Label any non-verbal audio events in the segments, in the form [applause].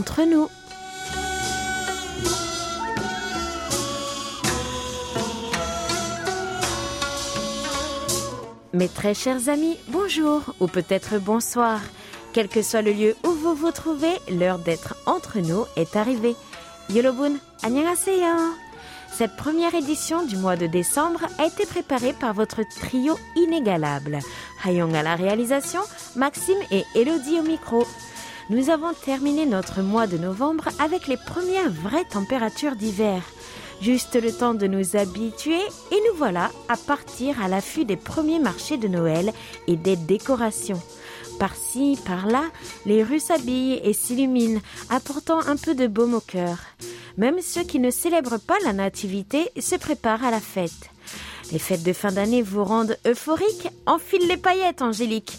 entre nous. Mes très chers amis, bonjour ou peut-être bonsoir. Quel que soit le lieu où vous vous trouvez, l'heure d'être entre nous est arrivée. Yolobun, annyeonghaseyo. Cette première édition du mois de décembre a été préparée par votre trio inégalable. Hayong à la réalisation, Maxime et Elodie au micro. Nous avons terminé notre mois de novembre avec les premières vraies températures d'hiver. Juste le temps de nous habituer et nous voilà à partir à l'affût des premiers marchés de Noël et des décorations. Par-ci, par-là, les rues s'habillent et s'illuminent, apportant un peu de baume au cœur. Même ceux qui ne célèbrent pas la nativité se préparent à la fête. Les fêtes de fin d'année vous rendent euphorique Enfile les paillettes, Angélique.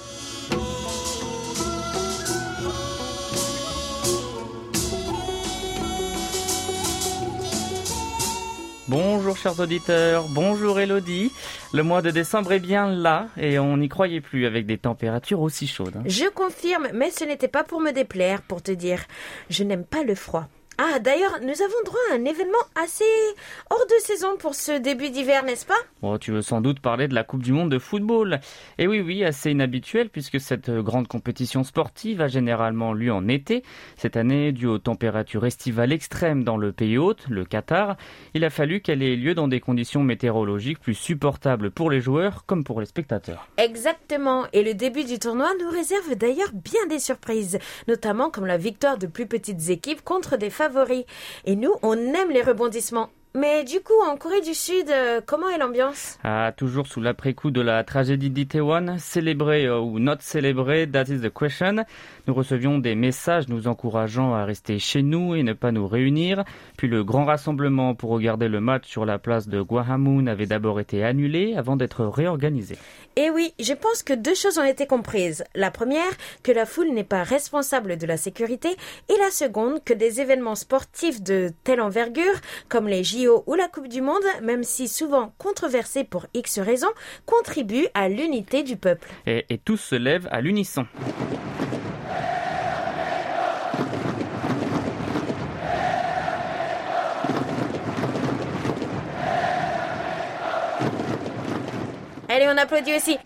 Bonjour chers auditeurs, bonjour Elodie. Le mois de décembre est bien là et on n'y croyait plus avec des températures aussi chaudes. hein. Je confirme, mais ce n'était pas pour me déplaire, pour te dire. Je n'aime pas le froid. Ah, d'ailleurs, nous avons droit à un événement assez hors de saison pour ce début d'hiver, n'est-ce pas? Oh, tu veux sans doute parler de la Coupe du Monde de football. Et oui, oui, assez inhabituel puisque cette grande compétition sportive a généralement lieu en été. Cette année, dû aux températures estivales extrêmes dans le pays hôte, le Qatar, il a fallu qu'elle ait lieu dans des conditions météorologiques plus supportables pour les joueurs comme pour les spectateurs. Exactement, et le début du tournoi nous réserve d'ailleurs bien des surprises, notamment comme la victoire de plus petites équipes contre des Et nous, on aime les rebondissements. Mais du coup, en Corée du Sud, euh, comment est l'ambiance? Ah, toujours sous l'après-coup de la tragédie d'Itaewon, célébré euh, ou not célébré, that is the question. Nous recevions des messages nous encourageant à rester chez nous et ne pas nous réunir. Puis le grand rassemblement pour regarder le match sur la place de Gwahamun avait d'abord été annulé avant d'être réorganisé. Eh oui, je pense que deux choses ont été comprises. La première, que la foule n'est pas responsable de la sécurité, et la seconde, que des événements sportifs de telle envergure, comme les JO ou la Coupe du Monde, même si souvent controversés pour X raisons, contribuent à l'unité du peuple. Et, et tous se lèvent à l'unisson. Allez, on applaudit aussi.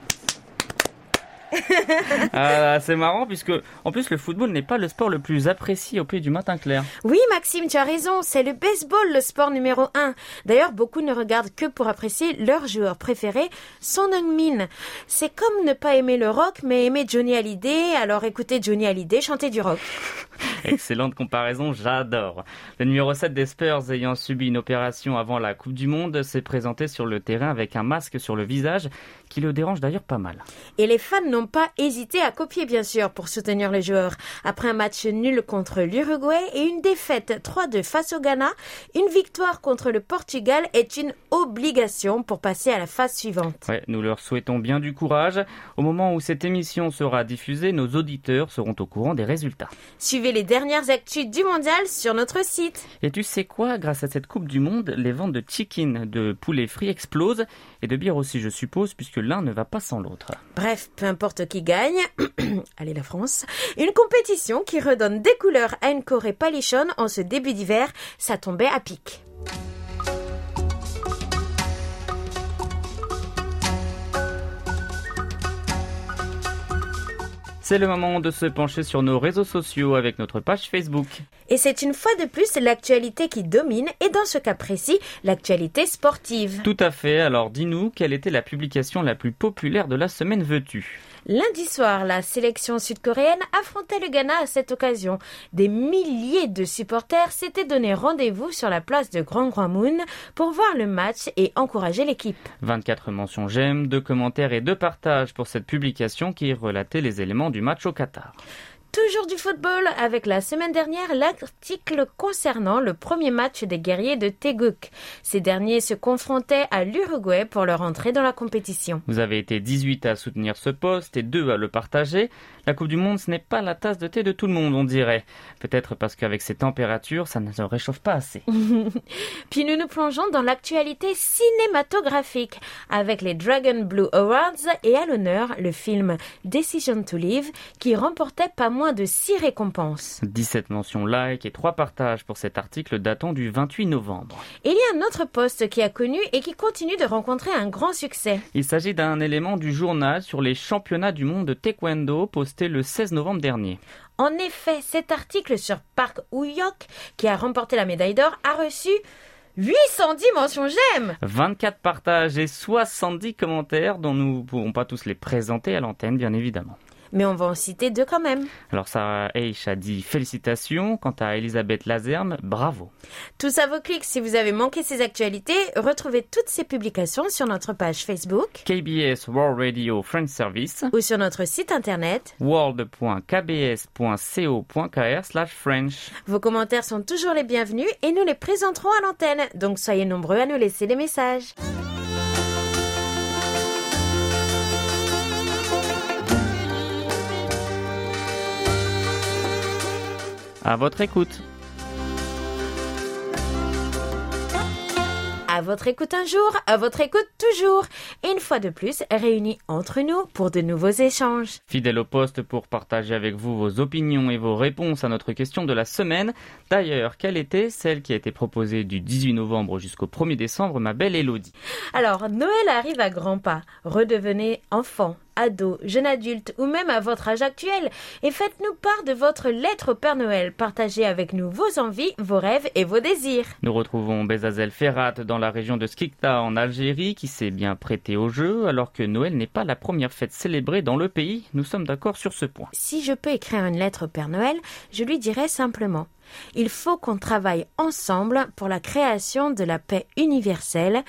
Ah, c'est marrant puisque, en plus, le football n'est pas le sport le plus apprécié au pays du matin clair. Oui, Maxime, tu as raison, c'est le baseball le sport numéro un. D'ailleurs, beaucoup ne regardent que pour apprécier leur joueur préféré, Son Heung-min. C'est comme ne pas aimer le rock, mais aimer Johnny Hallyday, alors écoutez Johnny Hallyday chanter du rock. [laughs] Excellente comparaison, j'adore. Le numéro 7 des Spurs ayant subi une opération avant la Coupe du Monde s'est présenté sur le terrain avec un masque sur le visage qui le dérange d'ailleurs pas mal. Et les fans n'ont pas hésité à copier, bien sûr, pour soutenir les joueurs. Après un match nul contre l'Uruguay et une défaite 3-2 face au Ghana, une victoire contre le Portugal est une obligation pour passer à la phase suivante. Ouais, nous leur souhaitons bien du courage. Au moment où cette émission sera diffusée, nos auditeurs seront au courant des résultats. Suivez les dernières actus du mondial sur notre site. Et tu sais quoi, grâce à cette Coupe du Monde, les ventes de chicken, de poulet frit explosent, et de bière aussi, je suppose, puisque l'un ne va pas sans l'autre. Bref, peu importe qui gagne, [clears throat] allez la France, une compétition qui redonne des couleurs à une Corée palichonne en ce début d'hiver, ça tombait à pic. C'est le moment de se pencher sur nos réseaux sociaux avec notre page Facebook. Et c'est une fois de plus l'actualité qui domine, et dans ce cas précis, l'actualité sportive. Tout à fait, alors dis-nous quelle était la publication la plus populaire de la semaine veux-tu Lundi soir, la sélection sud-coréenne affrontait le Ghana à cette occasion. Des milliers de supporters s'étaient donné rendez-vous sur la place de Grand Moon pour voir le match et encourager l'équipe. 24 mentions j'aime, 2 commentaires et 2 partages pour cette publication qui relatait les éléments du match au Qatar. Toujours du football avec la semaine dernière l'article concernant le premier match des guerriers de Teguc. Ces derniers se confrontaient à l'Uruguay pour leur entrée dans la compétition. Vous avez été 18 à soutenir ce poste et 2 à le partager. La Coupe du Monde, ce n'est pas la tasse de thé de tout le monde, on dirait. Peut-être parce qu'avec ces températures, ça ne se réchauffe pas assez. [laughs] Puis nous nous plongeons dans l'actualité cinématographique avec les Dragon Blue Awards et à l'honneur le film Decision to Live qui remportait pas moins de 6 récompenses. 17 mentions like et 3 partages pour cet article datant du 28 novembre. Il y a un autre poste qui a connu et qui continue de rencontrer un grand succès. Il s'agit d'un élément du journal sur les championnats du monde de taekwondo posté le 16 novembre dernier. En effet, cet article sur Park Woo-hyuk, qui a remporté la médaille d'or, a reçu 810 mentions j'aime 24 partages et 70 commentaires dont nous ne pourrons pas tous les présenter à l'antenne, bien évidemment mais on va en citer deux quand même. Alors Sarah H a dit félicitations. Quant à Elisabeth Lazerme, bravo. Tout à vos clics, si vous avez manqué ces actualités, retrouvez toutes ces publications sur notre page Facebook KBS World Radio French Service ou sur notre site internet world.kbs.co.kr French. Vos commentaires sont toujours les bienvenus et nous les présenterons à l'antenne, donc soyez nombreux à nous laisser des messages. À votre écoute. À votre écoute un jour, à votre écoute toujours. Et une fois de plus, réunis entre nous pour de nouveaux échanges. Fidèle au poste pour partager avec vous vos opinions et vos réponses à notre question de la semaine. D'ailleurs, quelle était celle qui a été proposée du 18 novembre jusqu'au 1er décembre, ma belle Elodie Alors, Noël arrive à grands pas. Redevenez enfant ado, jeune adulte ou même à votre âge actuel et faites-nous part de votre lettre au Père Noël. Partagez avec nous vos envies, vos rêves et vos désirs. Nous retrouvons Bezazel Ferrat dans la région de Skikta en Algérie qui s'est bien prêté au jeu alors que Noël n'est pas la première fête célébrée dans le pays. Nous sommes d'accord sur ce point. Si je peux écrire une lettre au Père Noël, je lui dirais simplement il faut qu'on travaille ensemble pour la création de la paix universelle,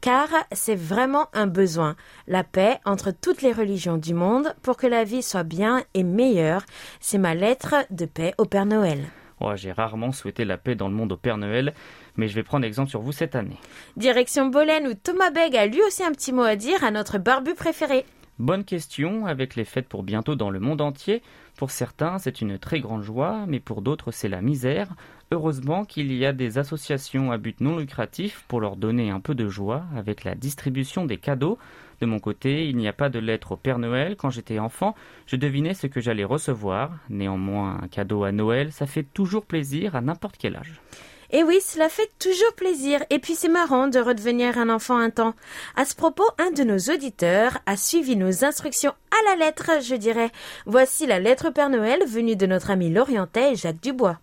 car c'est vraiment un besoin, la paix entre toutes les religions du monde pour que la vie soit bien et meilleure. C'est ma lettre de paix au Père Noël. J'ai rarement souhaité la paix dans le monde au Père Noël, mais je vais prendre exemple sur vous cette année. Direction Bolène où Thomas Beg a lui aussi un petit mot à dire à notre barbu préféré. Bonne question, avec les fêtes pour bientôt dans le monde entier. Pour certains, c'est une très grande joie, mais pour d'autres, c'est la misère. Heureusement qu'il y a des associations à but non lucratif pour leur donner un peu de joie avec la distribution des cadeaux. De mon côté, il n'y a pas de lettre au Père Noël. Quand j'étais enfant, je devinais ce que j'allais recevoir. Néanmoins, un cadeau à Noël, ça fait toujours plaisir à n'importe quel âge. Et oui, cela fait toujours plaisir. Et puis c'est marrant de redevenir un enfant un temps. À ce propos, un de nos auditeurs a suivi nos instructions à la lettre, je dirais. Voici la lettre Père Noël venue de notre ami Lorientais Jacques Dubois.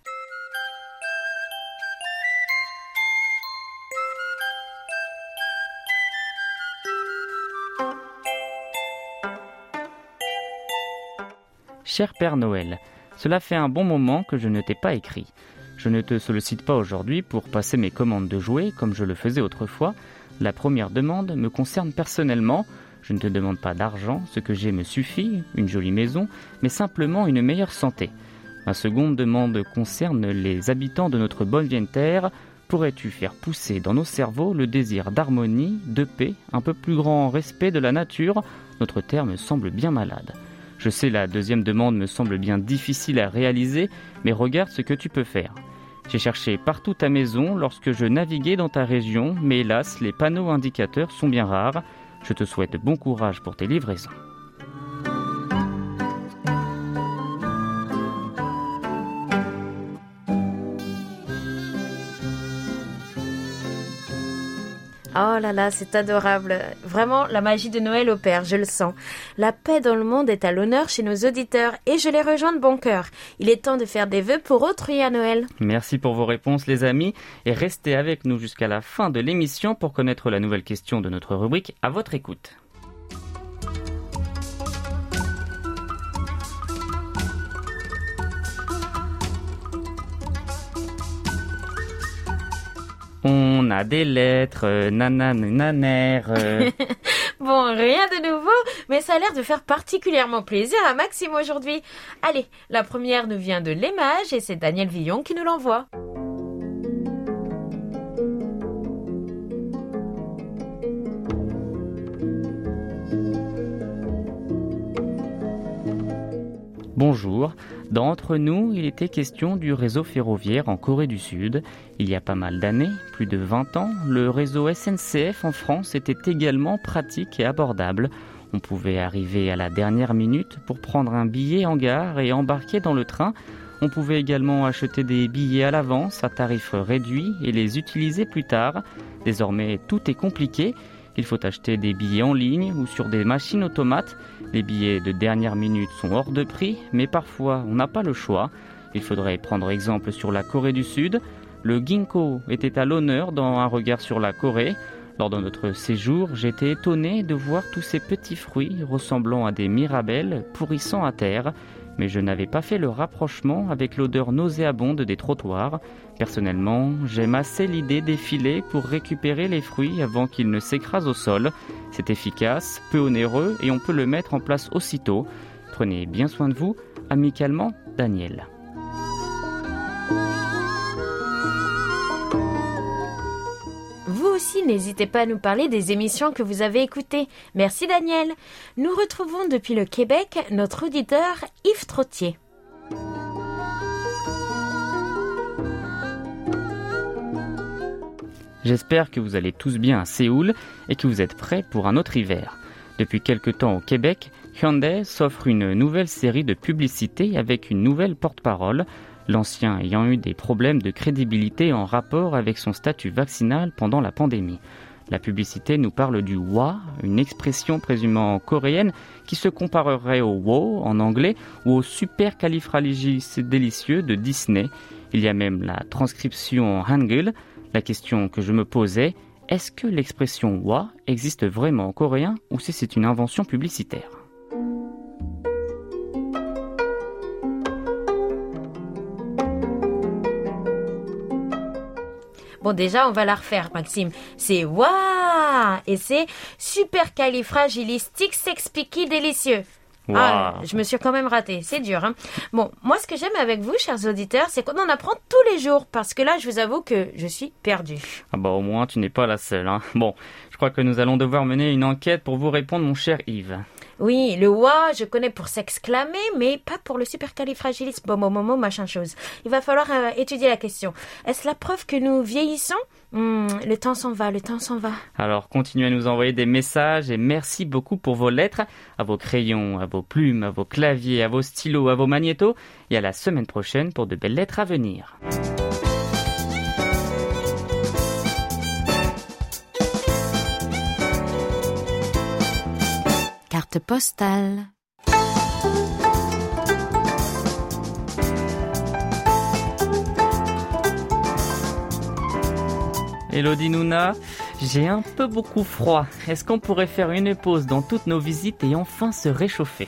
Cher Père Noël, cela fait un bon moment que je ne t'ai pas écrit. Je ne te sollicite pas aujourd'hui pour passer mes commandes de jouets comme je le faisais autrefois. La première demande me concerne personnellement. Je ne te demande pas d'argent, ce que j'ai me suffit, une jolie maison, mais simplement une meilleure santé. Ma seconde demande concerne les habitants de notre bonne vieille terre. Pourrais-tu faire pousser dans nos cerveaux le désir d'harmonie, de paix, un peu plus grand respect de la nature? Notre terre me semble bien malade. Je sais la deuxième demande me semble bien difficile à réaliser, mais regarde ce que tu peux faire. J'ai cherché partout ta maison lorsque je naviguais dans ta région, mais hélas, les panneaux indicateurs sont bien rares. Je te souhaite bon courage pour tes livraisons. Oh là là, c'est adorable. Vraiment, la magie de Noël opère, je le sens. La paix dans le monde est à l'honneur chez nos auditeurs et je les rejoins de bon cœur. Il est temps de faire des vœux pour autrui à Noël. Merci pour vos réponses les amis et restez avec nous jusqu'à la fin de l'émission pour connaître la nouvelle question de notre rubrique à votre écoute. Des lettres, euh, nanan, naner. Euh. [laughs] Bon, rien de nouveau, mais ça a l'air de faire particulièrement plaisir à Maxime aujourd'hui. Allez, la première nous vient de l'Émage et c'est Daniel Villon qui nous l'envoie. Bonjour. D'entre nous, il était question du réseau ferroviaire en Corée du Sud. Il y a pas mal d'années, plus de 20 ans, le réseau SNCF en France était également pratique et abordable. On pouvait arriver à la dernière minute pour prendre un billet en gare et embarquer dans le train. On pouvait également acheter des billets à l'avance à tarif réduit et les utiliser plus tard. Désormais, tout est compliqué. Il faut acheter des billets en ligne ou sur des machines automates. Les billets de dernière minute sont hors de prix, mais parfois on n'a pas le choix. Il faudrait prendre exemple sur la Corée du Sud. Le ginkgo était à l'honneur dans un regard sur la Corée. Lors de notre séjour, j'étais étonné de voir tous ces petits fruits ressemblant à des mirabelles pourrissant à terre mais je n'avais pas fait le rapprochement avec l'odeur nauséabonde des trottoirs. Personnellement, j'aime assez l'idée des filets pour récupérer les fruits avant qu'ils ne s'écrasent au sol. C'est efficace, peu onéreux et on peut le mettre en place aussitôt. Prenez bien soin de vous. Amicalement, Daniel. aussi, n'hésitez pas à nous parler des émissions que vous avez écoutées. Merci Daniel. Nous retrouvons depuis le Québec notre auditeur Yves Trottier. J'espère que vous allez tous bien à Séoul et que vous êtes prêts pour un autre hiver. Depuis quelque temps au Québec, Hyundai s'offre une nouvelle série de publicités avec une nouvelle porte-parole, l'ancien ayant eu des problèmes de crédibilité en rapport avec son statut vaccinal pendant la pandémie. La publicité nous parle du wa, une expression présumément coréenne qui se comparerait au wo en anglais ou au supercalifragilisticieux de Disney. Il y a même la transcription hangul. La question que je me posais, est-ce que l'expression wa existe vraiment en coréen ou si c'est une invention publicitaire? Bon, déjà, on va la refaire, Maxime. C'est waouh Et c'est super califragilistique, délicieux. Ah, je me suis quand même raté. C'est dur. Hein. Bon, moi, ce que j'aime avec vous, chers auditeurs, c'est qu'on en apprend tous les jours. Parce que là, je vous avoue que je suis perdu. Ah bah, au moins, tu n'es pas la seule. Hein. Bon, je crois que nous allons devoir mener une enquête pour vous répondre, mon cher Yves. Oui, le wa, je connais pour s'exclamer, mais pas pour le supercalifragilisme. Bon, bon, machin chose. Il va falloir euh, étudier la question. Est-ce la preuve que nous vieillissons? Hmm, Le temps s'en va, le temps s'en va. Alors, continuez à nous envoyer des messages et merci beaucoup pour vos lettres, à vos crayons, à vos plumes, à vos claviers, à vos stylos, à vos magnétos, et à la semaine prochaine pour de belles lettres à venir. Postale. Elodie Nouna, j'ai un peu beaucoup froid. Est-ce qu'on pourrait faire une pause dans toutes nos visites et enfin se réchauffer?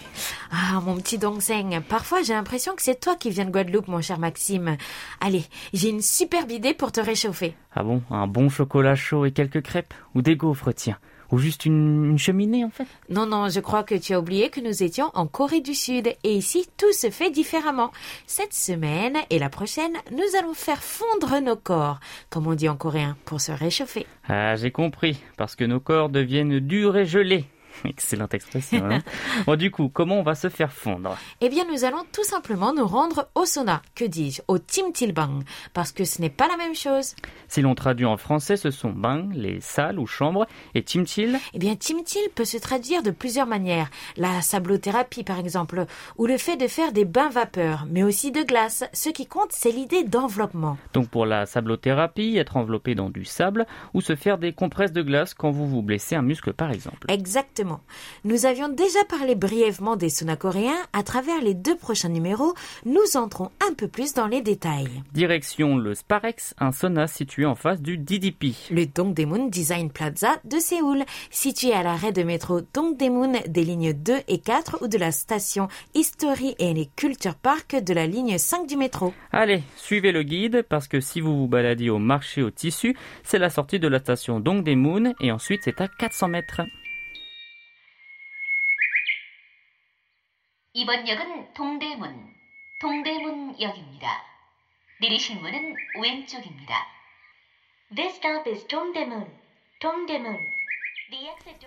Ah, mon petit Dongzeng, parfois j'ai l'impression que c'est toi qui viens de Guadeloupe, mon cher Maxime. Allez, j'ai une superbe idée pour te réchauffer. Ah bon Un bon chocolat chaud et quelques crêpes Ou des gaufres, tiens ou juste une, cheminée en fait Non, non, je crois que tu as oublié que nous étions en Corée du Sud et ici tout se fait différemment. Cette semaine et la prochaine, nous allons faire fondre nos corps, comme on dit en coréen, pour se réchauffer. Ah, j'ai compris, parce que nos corps deviennent durs et gelés. [laughs] Excellente expression. Hein. bon, du coup, comment on va se faire fondre? Eh bien, nous allons tout simplement nous rendre au sauna, que dis-je, au timtilbang, parce que ce n'est pas la même chose. Si l'on traduit en français, ce sont bang, les salles ou chambres, et timtil? Eh bien, timtil peut se traduire de plusieurs manières. La sablothérapie, par exemple, ou le fait de faire des bains vapeur, mais aussi de glace. Ce qui compte, c'est l'idée d'enveloppement. Donc, pour la sablothérapie, être enveloppé dans du sable, ou se faire des compresses de glace quand vous vous blessez un muscle, par exemple. Exactement. Nous avions déjà parlé brièvement des saunas coréens. À travers les deux prochains numéros, nous entrons un peu plus dans les détails. Direction le Sparex, un sauna situé en face du DDP. Le Dongdaemun Design Plaza de Séoul, situé à l'arrêt de métro Dongdaemun des lignes 2 et 4 ou de la station History et Culture Park de la ligne 5 du métro. Allez, suivez le guide parce que si vous vous baladez au marché au tissu, c'est la sortie de la station Dongdaemun et ensuite c'est à 400 mètres. 이번 역은 동대문, 동대문역입니다. 내리실 문은 왼쪽입니다. This stop is Dongdaemun, Dongdaemun.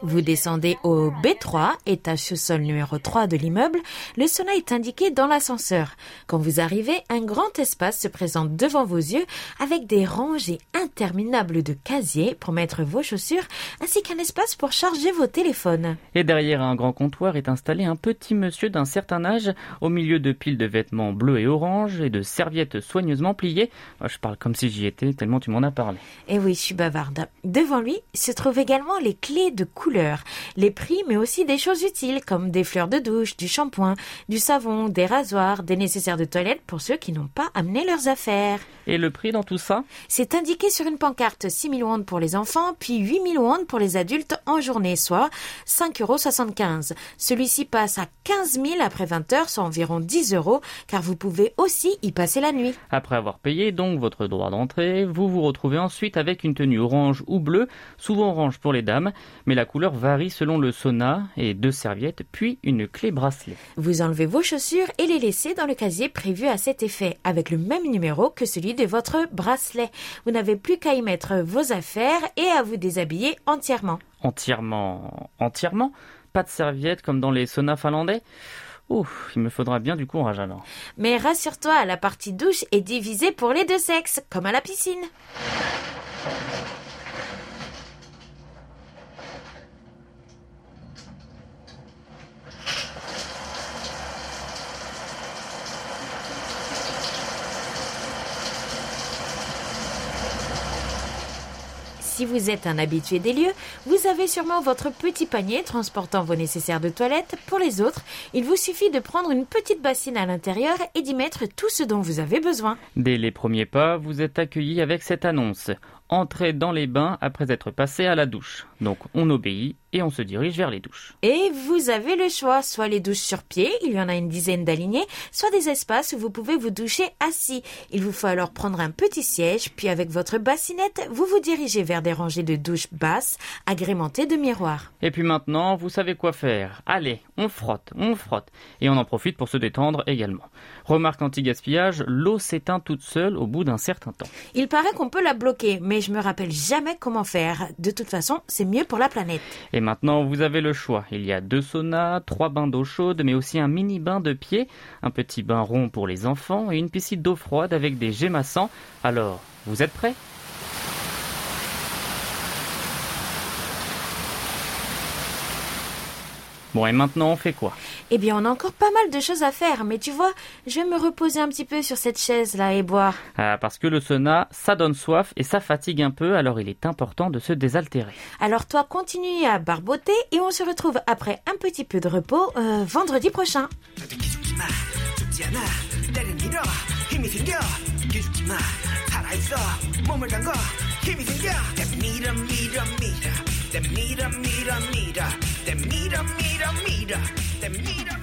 Vous descendez au B3, étage sous-sol numéro 3 de l'immeuble. Le sauna est indiqué dans l'ascenseur. Quand vous arrivez, un grand espace se présente devant vos yeux avec des rangées interminables de casiers pour mettre vos chaussures ainsi qu'un espace pour charger vos téléphones. Et derrière un grand comptoir est installé un petit monsieur d'un certain âge au milieu de piles de vêtements bleus et orange et de serviettes soigneusement pliées. Je parle comme si j'y étais tellement tu m'en as parlé. Et oui, je suis bavarde. Devant lui se trouvent également les clés de couleur, les prix, mais aussi des choses utiles comme des fleurs de douche, du shampoing, du savon, des rasoirs, des nécessaires de toilette pour ceux qui n'ont pas amené leurs affaires. Et le prix dans tout ça? C'est indiqué sur une pancarte 6 000 won pour les enfants, puis 8 000 won pour les adultes en journée, soit 5,75 euros. Celui-ci passe à 15 000 après 20 heures, soit environ 10 euros, car vous pouvez aussi y passer la nuit. Après avoir payé donc votre droit d'entrée, vous vous retrouvez ensuite avec une tenue orange ou bleue, souvent orange pour les dames, mais la couleur varie selon le sauna et deux serviettes, puis une clé bracelet. Vous enlevez vos chaussures et les laissez dans le casier prévu à cet effet, avec le même numéro que celui de votre bracelet. Vous n'avez plus qu'à y mettre vos affaires et à vous déshabiller entièrement. Entièrement Entièrement Pas de serviettes comme dans les saunas finlandais Ouf, il me faudra bien du courage alors. Mais rassure-toi, la partie douche est divisée pour les deux sexes, comme à la piscine. Si vous êtes un habitué des lieux, vous avez sûrement votre petit panier transportant vos nécessaires de toilette. Pour les autres, il vous suffit de prendre une petite bassine à l'intérieur et d'y mettre tout ce dont vous avez besoin. Dès les premiers pas, vous êtes accueilli avec cette annonce. Entrez dans les bains après être passé à la douche. Donc on obéit et on se dirige vers les douches. Et vous avez le choix, soit les douches sur pied, il y en a une dizaine d'alignés, soit des espaces où vous pouvez vous doucher assis. Il vous faut alors prendre un petit siège, puis avec votre bassinette, vous vous dirigez vers des rangées de douches basses, agrémentées de miroirs. Et puis maintenant, vous savez quoi faire. Allez, on frotte, on frotte. Et on en profite pour se détendre également. Remarque anti-gaspillage, l'eau s'éteint toute seule au bout d'un certain temps. Il paraît qu'on peut la bloquer, mais je me rappelle jamais comment faire. De toute façon, c'est mieux pour la planète. Et maintenant, vous avez le choix. Il y a deux saunas, trois bains d'eau chaude, mais aussi un mini bain de pied, un petit bain rond pour les enfants et une piscine d'eau froide avec des gémassants. Alors, vous êtes prêts? Bon, et maintenant, on fait quoi Eh bien, on a encore pas mal de choses à faire, mais tu vois, je vais me reposer un petit peu sur cette chaise-là et boire. Ah, parce que le sauna, ça donne soif et ça fatigue un peu, alors il est important de se désaltérer. Alors toi, continue à barboter et on se retrouve après un petit peu de repos euh, vendredi prochain. Te mira, mira, mira. Te mira, mira, mira. Te mira.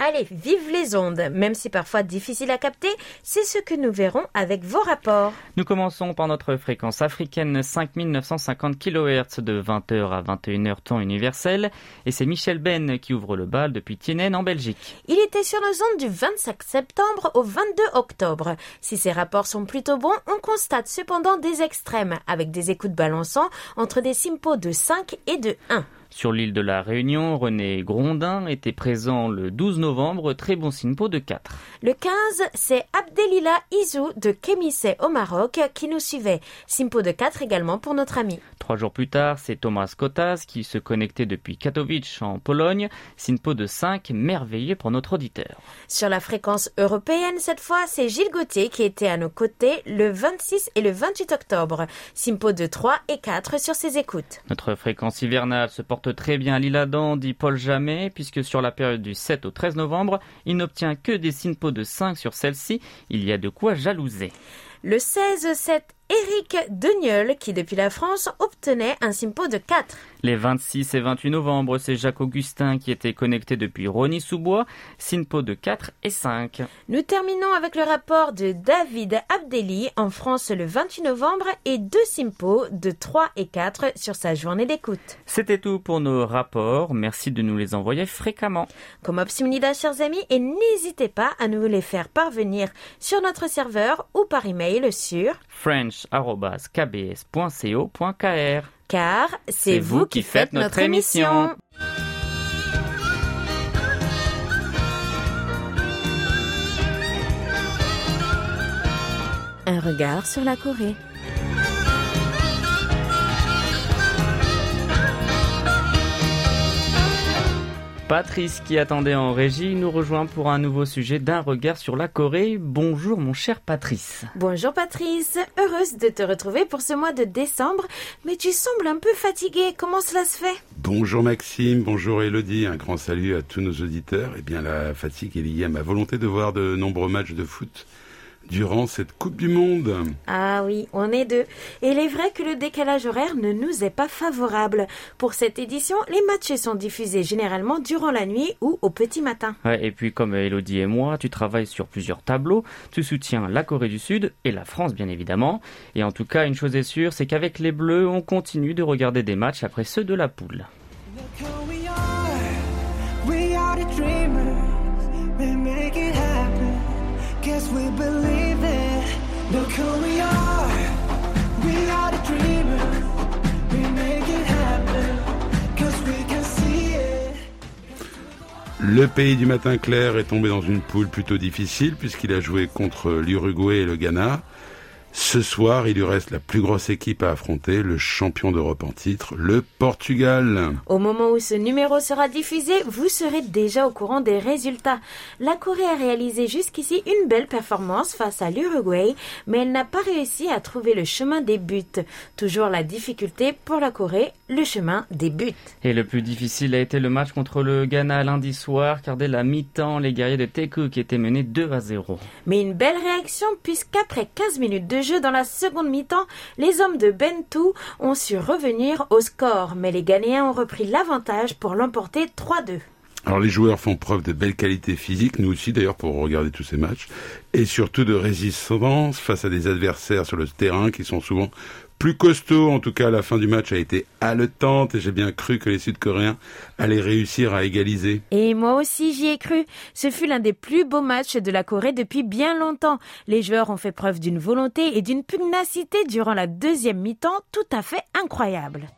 Allez, vive les ondes, même si parfois difficile à capter, c'est ce que nous verrons avec vos rapports. Nous commençons par notre fréquence africaine 5950 kHz de 20h à 21h temps universel, et c'est Michel Ben qui ouvre le bal depuis Tienen en Belgique. Il était sur nos ondes du 25 septembre au 22 octobre. Si ces rapports sont plutôt bons, on constate cependant des extrêmes, avec des écoutes balançant entre des simpos de 5 et de 1. Sur l'île de la Réunion, René Grondin était présent le 12 novembre, très bon Simpo de 4. Le 15, c'est Abdelila Izou de Kémissé au Maroc qui nous suivait. Simpo de 4 également pour notre ami. Trois jours plus tard, c'est Thomas Kotas qui se connectait depuis Katowice en Pologne. Simpo de 5, merveilleux pour notre auditeur. Sur la fréquence européenne, cette fois, c'est Gilles Gauthier qui était à nos côtés le 26 et le 28 octobre. Simpo de 3 et 4 sur ses écoutes. Notre fréquence hivernale se porte très bien l'île-Adam, dit Paul Jamais, puisque sur la période du 7 au 13 novembre, il n'obtient que des Simpo de 5 sur celle-ci. Il y a de quoi jalouser. Le 16-7 Éric Degneul qui depuis la France obtenait un simpo de 4. Les 26 et 28 novembre, c'est Jacques Augustin qui était connecté depuis Rony-sous-Bois, simpo de 4 et 5. Nous terminons avec le rapport de David Abdelli en France le 28 novembre et deux simpos de 3 et 4 sur sa journée d'écoute. C'était tout pour nos rapports. Merci de nous les envoyer fréquemment. Comme Opsimnida, chers amis, et n'hésitez pas à nous les faire parvenir sur notre serveur ou par email sur french.kbs.co.kr. car c'est vous qui faites notre émission. Un regard sur la Corée. Patrice, qui attendait en régie, nous rejoint pour un nouveau sujet d'un regard sur la Corée. Bonjour mon cher Patrice. Bonjour Patrice, heureuse de te retrouver pour ce mois de décembre, mais tu sembles un peu fatigué, comment cela se fait? Bonjour Maxime, bonjour Elodie, un grand salut à tous nos auditeurs. Eh bien la fatigue est liée à ma volonté de voir de nombreux matchs de foot durant cette Coupe du Monde. Ah oui, on est deux. Et il est vrai que le décalage horaire ne nous est pas favorable. Pour cette édition, les matchs sont diffusés généralement durant la nuit ou au petit matin. Ouais, et puis comme Elodie et moi, tu travailles sur plusieurs tableaux, tu soutiens la Corée du Sud et la France bien évidemment. Et en tout cas, une chose est sûre, c'est qu'avec les Bleus, on continue de regarder des matchs après ceux de la poule. Look who we are. We are the dreamers. We make it happen. Le pays du matin clair est tombé dans une poule plutôt difficile puisqu'il a joué contre l'Uruguay et le Ghana. Ce soir, il lui reste la plus grosse équipe à affronter, le champion d'Europe en titre, le Portugal. Au moment où ce numéro sera diffusé, vous serez déjà au courant des résultats. La Corée a réalisé jusqu'ici une belle performance face à l'Uruguay, mais elle n'a pas réussi à trouver le chemin des buts. Toujours la difficulté pour la Corée, le chemin des buts. Et le plus difficile a été le match contre le Ghana lundi soir, car dès la mi-temps, les guerriers de Teku qui étaient menés 2 à 0. Mais une belle réaction puisqu'après 15 minutes de jeu dans la seconde mi-temps, les hommes de Bentou ont su revenir au score, mais les Ghanéens ont repris l'avantage pour l'emporter 3-2. Alors les joueurs font preuve de belle qualité physique, nous aussi d'ailleurs pour regarder tous ces matchs, et surtout de résistance face à des adversaires sur le terrain qui sont souvent plus costauds. En tout cas, la fin du match a été haletante et j'ai bien cru que les Sud-Coréens allaient réussir à égaliser. Et moi aussi j'y ai cru. Ce fut l'un des plus beaux matchs de la Corée depuis bien longtemps. Les joueurs ont fait preuve d'une volonté et d'une pugnacité durant la deuxième mi-temps tout à fait incroyable.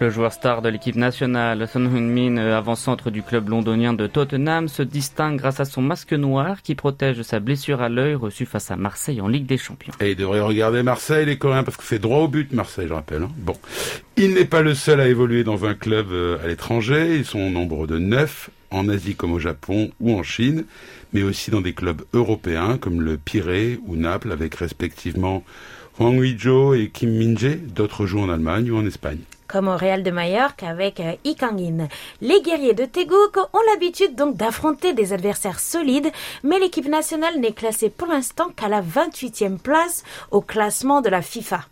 Le joueur star de l'équipe nationale, Son Heung-min, euh, avant-centre du club londonien de Tottenham, se distingue grâce à son masque noir qui protège sa blessure à l'œil reçue face à Marseille en Ligue des Champions. Et ils devraient regarder Marseille, les Coréens, parce que c'est droit au but, Marseille, je rappelle. hein. Bon. Il n'est pas le seul à évoluer dans un club euh, à l'étranger. Ils sont au nombre de neuf, en Asie comme au Japon ou en Chine, mais aussi dans des clubs européens comme le Pirée ou Naples, avec respectivement Hwang Ui-jo et Kim Min-jae. D'autres jouent en Allemagne ou en Espagne. Comme au Real de Majorque avec euh, Lee Kang-in. Les guerriers de Teguk ont l'habitude donc d'affronter des adversaires solides, mais l'équipe nationale n'est classée pour l'instant qu'à la 28e place au classement de la FIFA.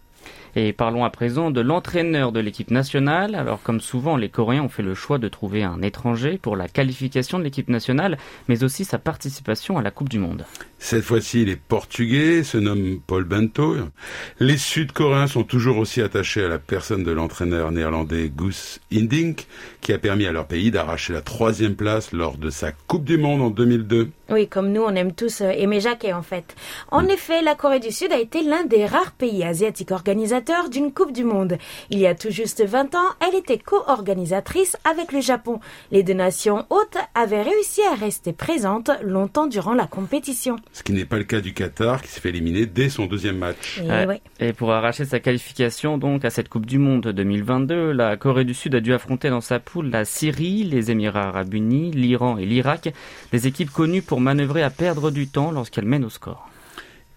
Et parlons à présent de l'entraîneur de l'équipe nationale. Alors comme souvent, les Coréens ont fait le choix de trouver un étranger pour la qualification de l'équipe nationale, mais aussi sa participation à la Coupe du Monde. Cette fois-ci, il est portugais, se nomme Paul Bento. Les Sud-Coréens sont toujours aussi attachés à la personne de l'entraîneur néerlandais Gus Hindink, qui a permis à leur pays d'arracher la troisième place lors de sa Coupe du Monde en 2002. Oui, comme nous, on aime tous euh, aimer Jacquet en fait. En effet, la Corée du Sud a été l'un des rares pays asiatiques organisateurs d'une Coupe du Monde. Il y a tout juste 20 ans, elle était co-organisatrice avec le Japon. Les deux nations hôtes avaient réussi à rester présentes longtemps durant la compétition. Ce qui n'est pas le cas du Qatar, qui s'est fait éliminer dès son deuxième match. Et Ouais. ouais. Et pour arracher sa qualification donc à cette Coupe du Monde 2022, la Corée du Sud a dû affronter dans sa poule la Syrie, les Émirats arabes unis, l'Iran et l'Irak, des équipes connues pour manœuvrer à perdre du temps lorsqu'elles mènent au score.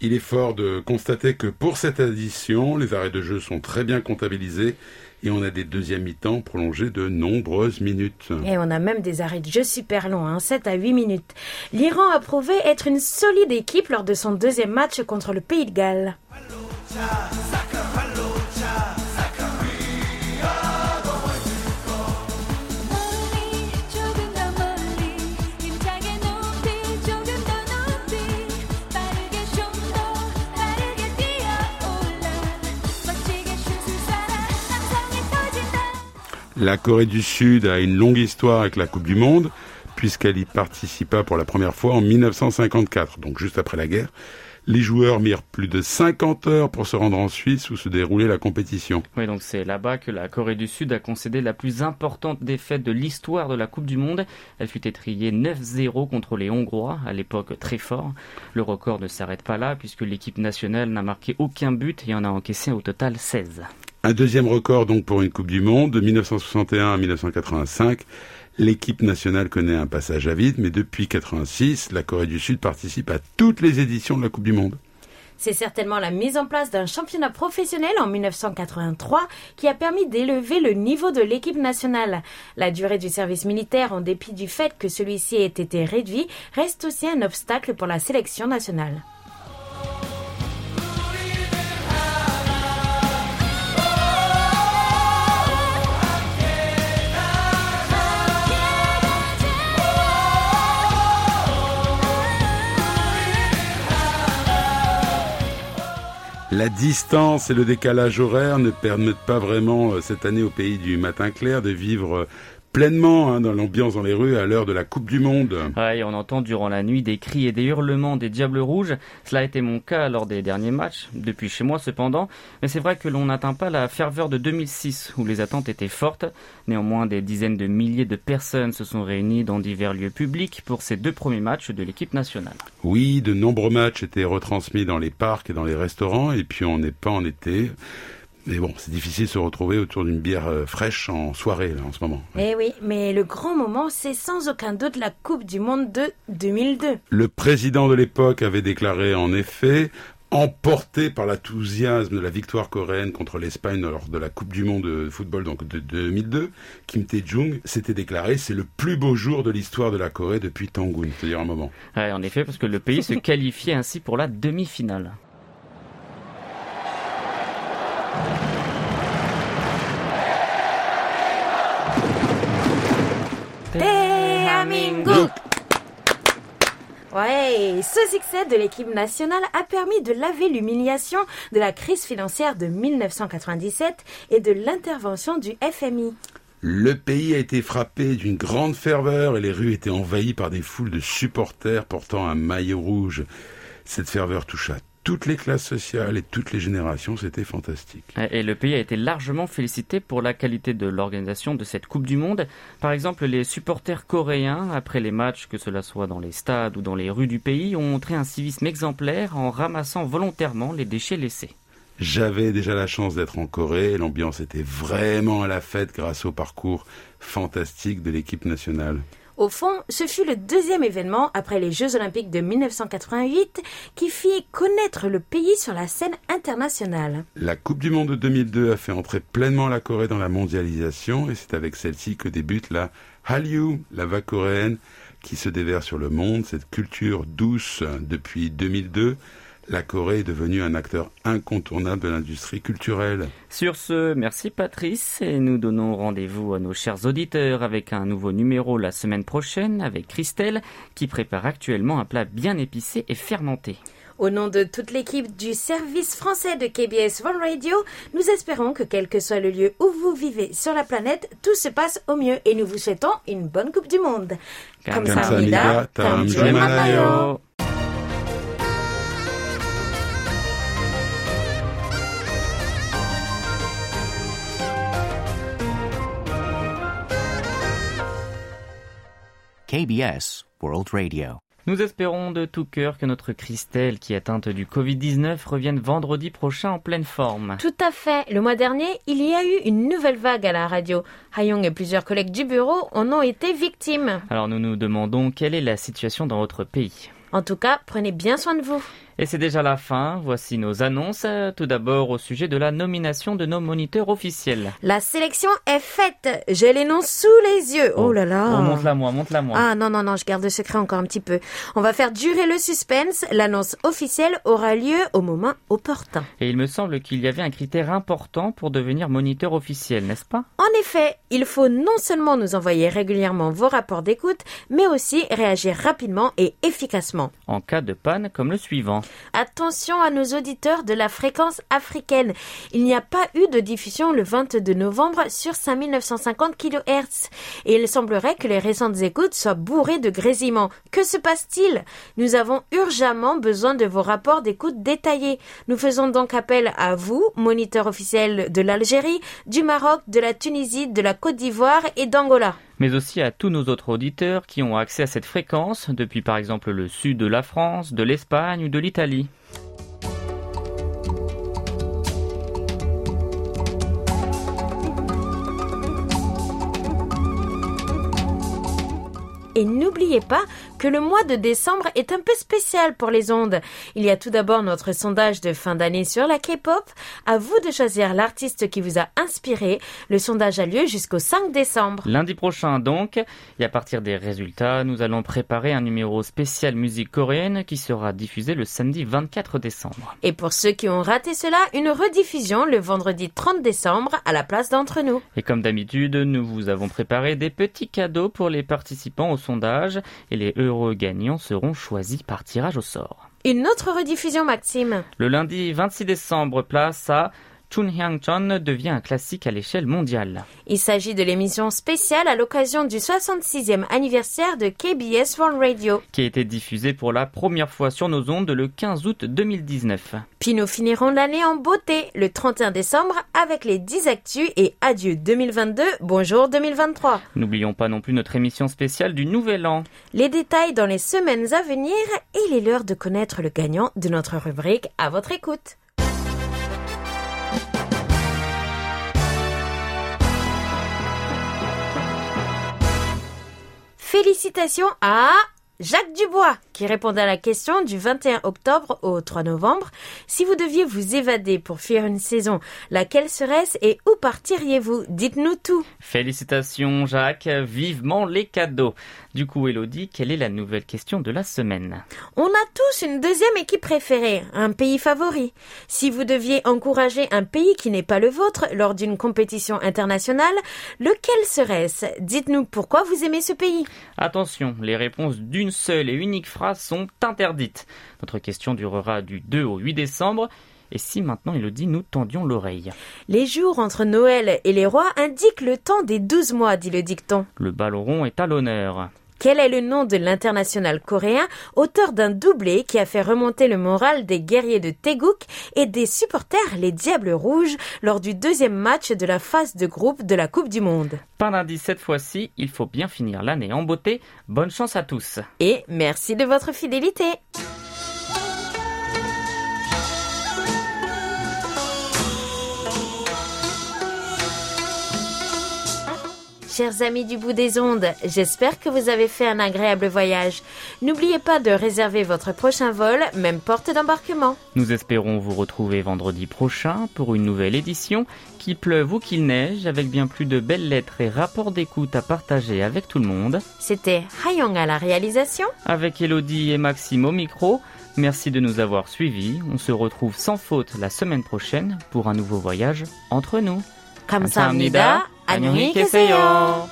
Il est fort de constater que pour cette édition, les arrêts de jeu sont très bien comptabilisés et on a des deuxièmes mi-temps prolongés de nombreuses minutes. Et on a même des arrêts de jeu super longs, hein, 7 à 8 minutes. L'Iran a prouvé être une solide équipe lors de son deuxième match contre le Pays de Galles. 멀 La Corée du Sud a une longue histoire avec la Coupe du Monde, puisqu'elle y participa pour la première fois en 1954, donc juste après la guerre. Les joueurs mirent plus de 50 heures pour se rendre en Suisse où se déroulait la compétition. Oui, donc c'est là-bas que la Corée du Sud a concédé la plus importante défaite de l'histoire de la Coupe du Monde. Elle fut étriée 9-0 contre les Hongrois, à l'époque très fort. Le record ne s'arrête pas là, puisque l'équipe nationale n'a marqué aucun but et en a encaissé au total 16. Un deuxième record donc pour une Coupe du Monde, de 1961 à 1985. L'équipe nationale connaît un passage à vide, mais depuis 86, la Corée du Sud participe à toutes les éditions de la Coupe du Monde. C'est certainement la mise en place d'un championnat professionnel en 1983 qui a permis d'élever le niveau de l'équipe nationale. La durée du service militaire, en dépit du fait que celui-ci ait été réduit, reste aussi un obstacle pour la sélection nationale. La distance et le décalage horaire ne permettent pas vraiment euh, cette année au pays du matin clair de vivre euh, pleinement hein, dans l'ambiance dans les rues à l'heure de la Coupe du Monde. Ouais, et on entend durant la nuit des cris et des hurlements des Diables Rouges. Cela a été mon cas lors des derniers matchs, depuis chez moi cependant. Mais c'est vrai que l'on n'atteint pas la ferveur de 2006, où les attentes étaient fortes. Néanmoins, des dizaines de milliers de personnes se sont réunies dans divers lieux publics pour ces deux premiers matchs de l'équipe nationale. Oui, de nombreux matchs étaient retransmis dans les parcs et dans les restaurants, et puis on n'est pas en été. Mais bon, c'est difficile de se retrouver autour d'une bière euh, fraîche en soirée là, en ce moment. Eh oui, mais le grand moment, c'est sans aucun doute la Coupe du Monde de 2002. Le président de l'époque avait déclaré en effet, emporté par l'enthousiasme de la victoire coréenne contre l'Espagne lors de la Coupe du Monde de football donc de 2002, Kim Tae-jung s'était déclaré c'est le plus beau jour de l'histoire de la Corée depuis Tangoon, c'est-à-dire un moment. Ouais, en effet, parce que le pays se [laughs] qualifiait ainsi pour la demi-finale. Teamingu Ouais, ce succès de l'équipe nationale a permis de laver l'humiliation de la crise financière de 1997 et de l'intervention du FMI. Le pays a été frappé d'une grande ferveur et les rues étaient envahies par des foules de supporters portant un maillot rouge. Cette ferveur toucha toutes les classes sociales et toutes les générations, c'était fantastique. Et le pays a été largement félicité pour la qualité de l'organisation de cette Coupe du Monde. Par exemple, les supporters coréens, après les matchs, que cela soit dans les stades ou dans les rues du pays, ont montré un civisme exemplaire en ramassant volontairement les déchets laissés. J'avais déjà la chance d'être en Corée l'ambiance était vraiment à la fête grâce au parcours fantastique de l'équipe nationale. Au fond, ce fut le deuxième événement après les Jeux Olympiques de 1988 qui fit connaître le pays sur la scène internationale. La Coupe du Monde de 2002 a fait entrer pleinement la Corée dans la mondialisation et c'est avec celle-ci que débute la Hallyu, la vague coréenne qui se déverse sur le monde, cette culture douce depuis 2002. La Corée est devenue un acteur incontournable de l'industrie culturelle. Sur ce, merci Patrice et nous donnons rendez-vous à nos chers auditeurs avec un nouveau numéro la semaine prochaine avec Christelle qui prépare actuellement un plat bien épicé et fermenté. Au nom de toute l'équipe du service français de KBS One Radio, nous espérons que quel que soit le lieu où vous vivez sur la planète, tout se passe au mieux et nous vous souhaitons une bonne Coupe du Monde. 감사 KBS World Radio. Nous espérons de tout cœur que notre Christelle, qui est atteinte du Covid-19, revienne vendredi prochain en pleine forme. Tout à fait. Le mois dernier, il y a eu une nouvelle vague à la radio. Hayong et plusieurs collègues du bureau en ont été victimes. Alors nous nous demandons quelle est la situation dans votre pays. En tout cas, prenez bien soin de vous. Et c'est déjà la fin, voici nos annonces. Tout d'abord au sujet de la nomination de nos moniteurs officiels. La sélection est faite. J'ai les noms sous les yeux. Oh, là là. Oh, monte-la moi, monte-la moi. Ah non, non, non, je garde le secret encore un petit peu. On va faire durer le suspense. L'annonce officielle aura lieu au moment opportun. Et il me semble qu'il y avait un critère important pour devenir moniteur officiel, n'est-ce pas? En effet, il faut non seulement nous envoyer régulièrement vos rapports d'écoute, mais aussi réagir rapidement et efficacement. En cas de panne comme le suivant. Attention à nos auditeurs de la fréquence africaine. Il n'y a pas eu de diffusion le 22 novembre sur 5950 kHz. Et il semblerait que les récentes écoutes soient bourrées de grésillements. Que se passe-t-il? Nous avons urgemment besoin de vos rapports d'écoute détaillés. Nous faisons donc appel à vous, moniteurs officiels de l'Algérie, du Maroc, de la Tunisie, de la Côte d'Ivoire et d'Angola. Mais aussi à tous nos autres auditeurs qui ont accès à cette fréquence depuis par exemple le sud de la France, de l'Espagne ou de l'Italie. Et n'oubliez pas que le mois de décembre est un peu spécial pour les ondes. Il y a tout d'abord notre sondage de fin d'année sur la K-pop. À vous de choisir l'artiste qui vous a inspiré. Le sondage a lieu jusqu'au 5 décembre. Lundi prochain donc, et à partir des résultats, nous allons préparer un numéro spécial musique coréenne qui sera diffusé le samedi 24 décembre. Et pour ceux qui ont raté cela, une rediffusion le vendredi 30 décembre à la place d'entre nous. Et comme d'habitude, nous vous avons préparé des petits cadeaux pour les participants au sondage et les gagnants seront choisis par tirage au sort. Une autre rediffusion, Maxime. Le lundi 26 décembre, place à Chun Hyang-chon devient un classique à l'échelle mondiale. Il s'agit de l'émission spéciale à l'occasion du 66e anniversaire de KBS World Radio. qui a été diffusé pour la première fois sur nos ondes le 15 août 2019. Puis nous finirons l'année en beauté le 31 décembre avec les 10 actus et adieu 2022, bonjour 2023. N'oublions pas non plus notre émission spéciale du Nouvel An. Les détails dans les semaines à venir et il est l'heure de connaître le gagnant de notre rubrique à votre écoute. Félicitations à Jacques Dubois qui répondait à la question du 21 octobre au 3 novembre. Si vous deviez vous évader pour fuir une saison, laquelle serait-ce et où partiriez-vous? Dites-nous tout. Félicitations Jacques, vivement les cadeaux. Du coup Elodie, quelle est la nouvelle question de la semaine? On a tous une deuxième équipe préférée, un pays favori. Si vous deviez encourager un pays qui n'est pas le vôtre lors d'une compétition internationale, lequel serait-ce? Dites-nous pourquoi vous aimez ce pays. Attention, les réponses d'une seule et unique phrase sont interdites. Notre question durera du 2 au 8 décembre. Et si maintenant Elodie nous tendions l'oreille Les jours entre Noël et les rois indiquent le temps des douze mois, dit le dicton. Le ballon rond est à l'honneur. Quel est le nom de l'international coréen, auteur d'un doublé qui a fait remonter le moral des guerriers de Taeguk et des supporters les Diables Rouges lors du deuxième match de la phase de groupe de la Coupe du Monde? Pas d'indice cette fois-ci, il faut bien finir l'année en beauté. Bonne chance à tous. Et merci de votre fidélité. Chers amis du bout des ondes, j'espère que vous avez fait un agréable voyage. N'oubliez pas de réserver votre prochain vol, même porte d'embarquement. Nous espérons vous retrouver vendredi prochain pour une nouvelle édition, qu'il pleuve ou qu'il neige, avec bien plus de belles lettres et rapports d'écoute à partager avec tout le monde. C'était Hayong à la réalisation. Avec Elodie et Maxime au micro, merci de nous avoir suivis. On se retrouve sans faute la semaine prochaine pour un nouveau voyage entre nous. 감사합니다. 안녕히 계세요.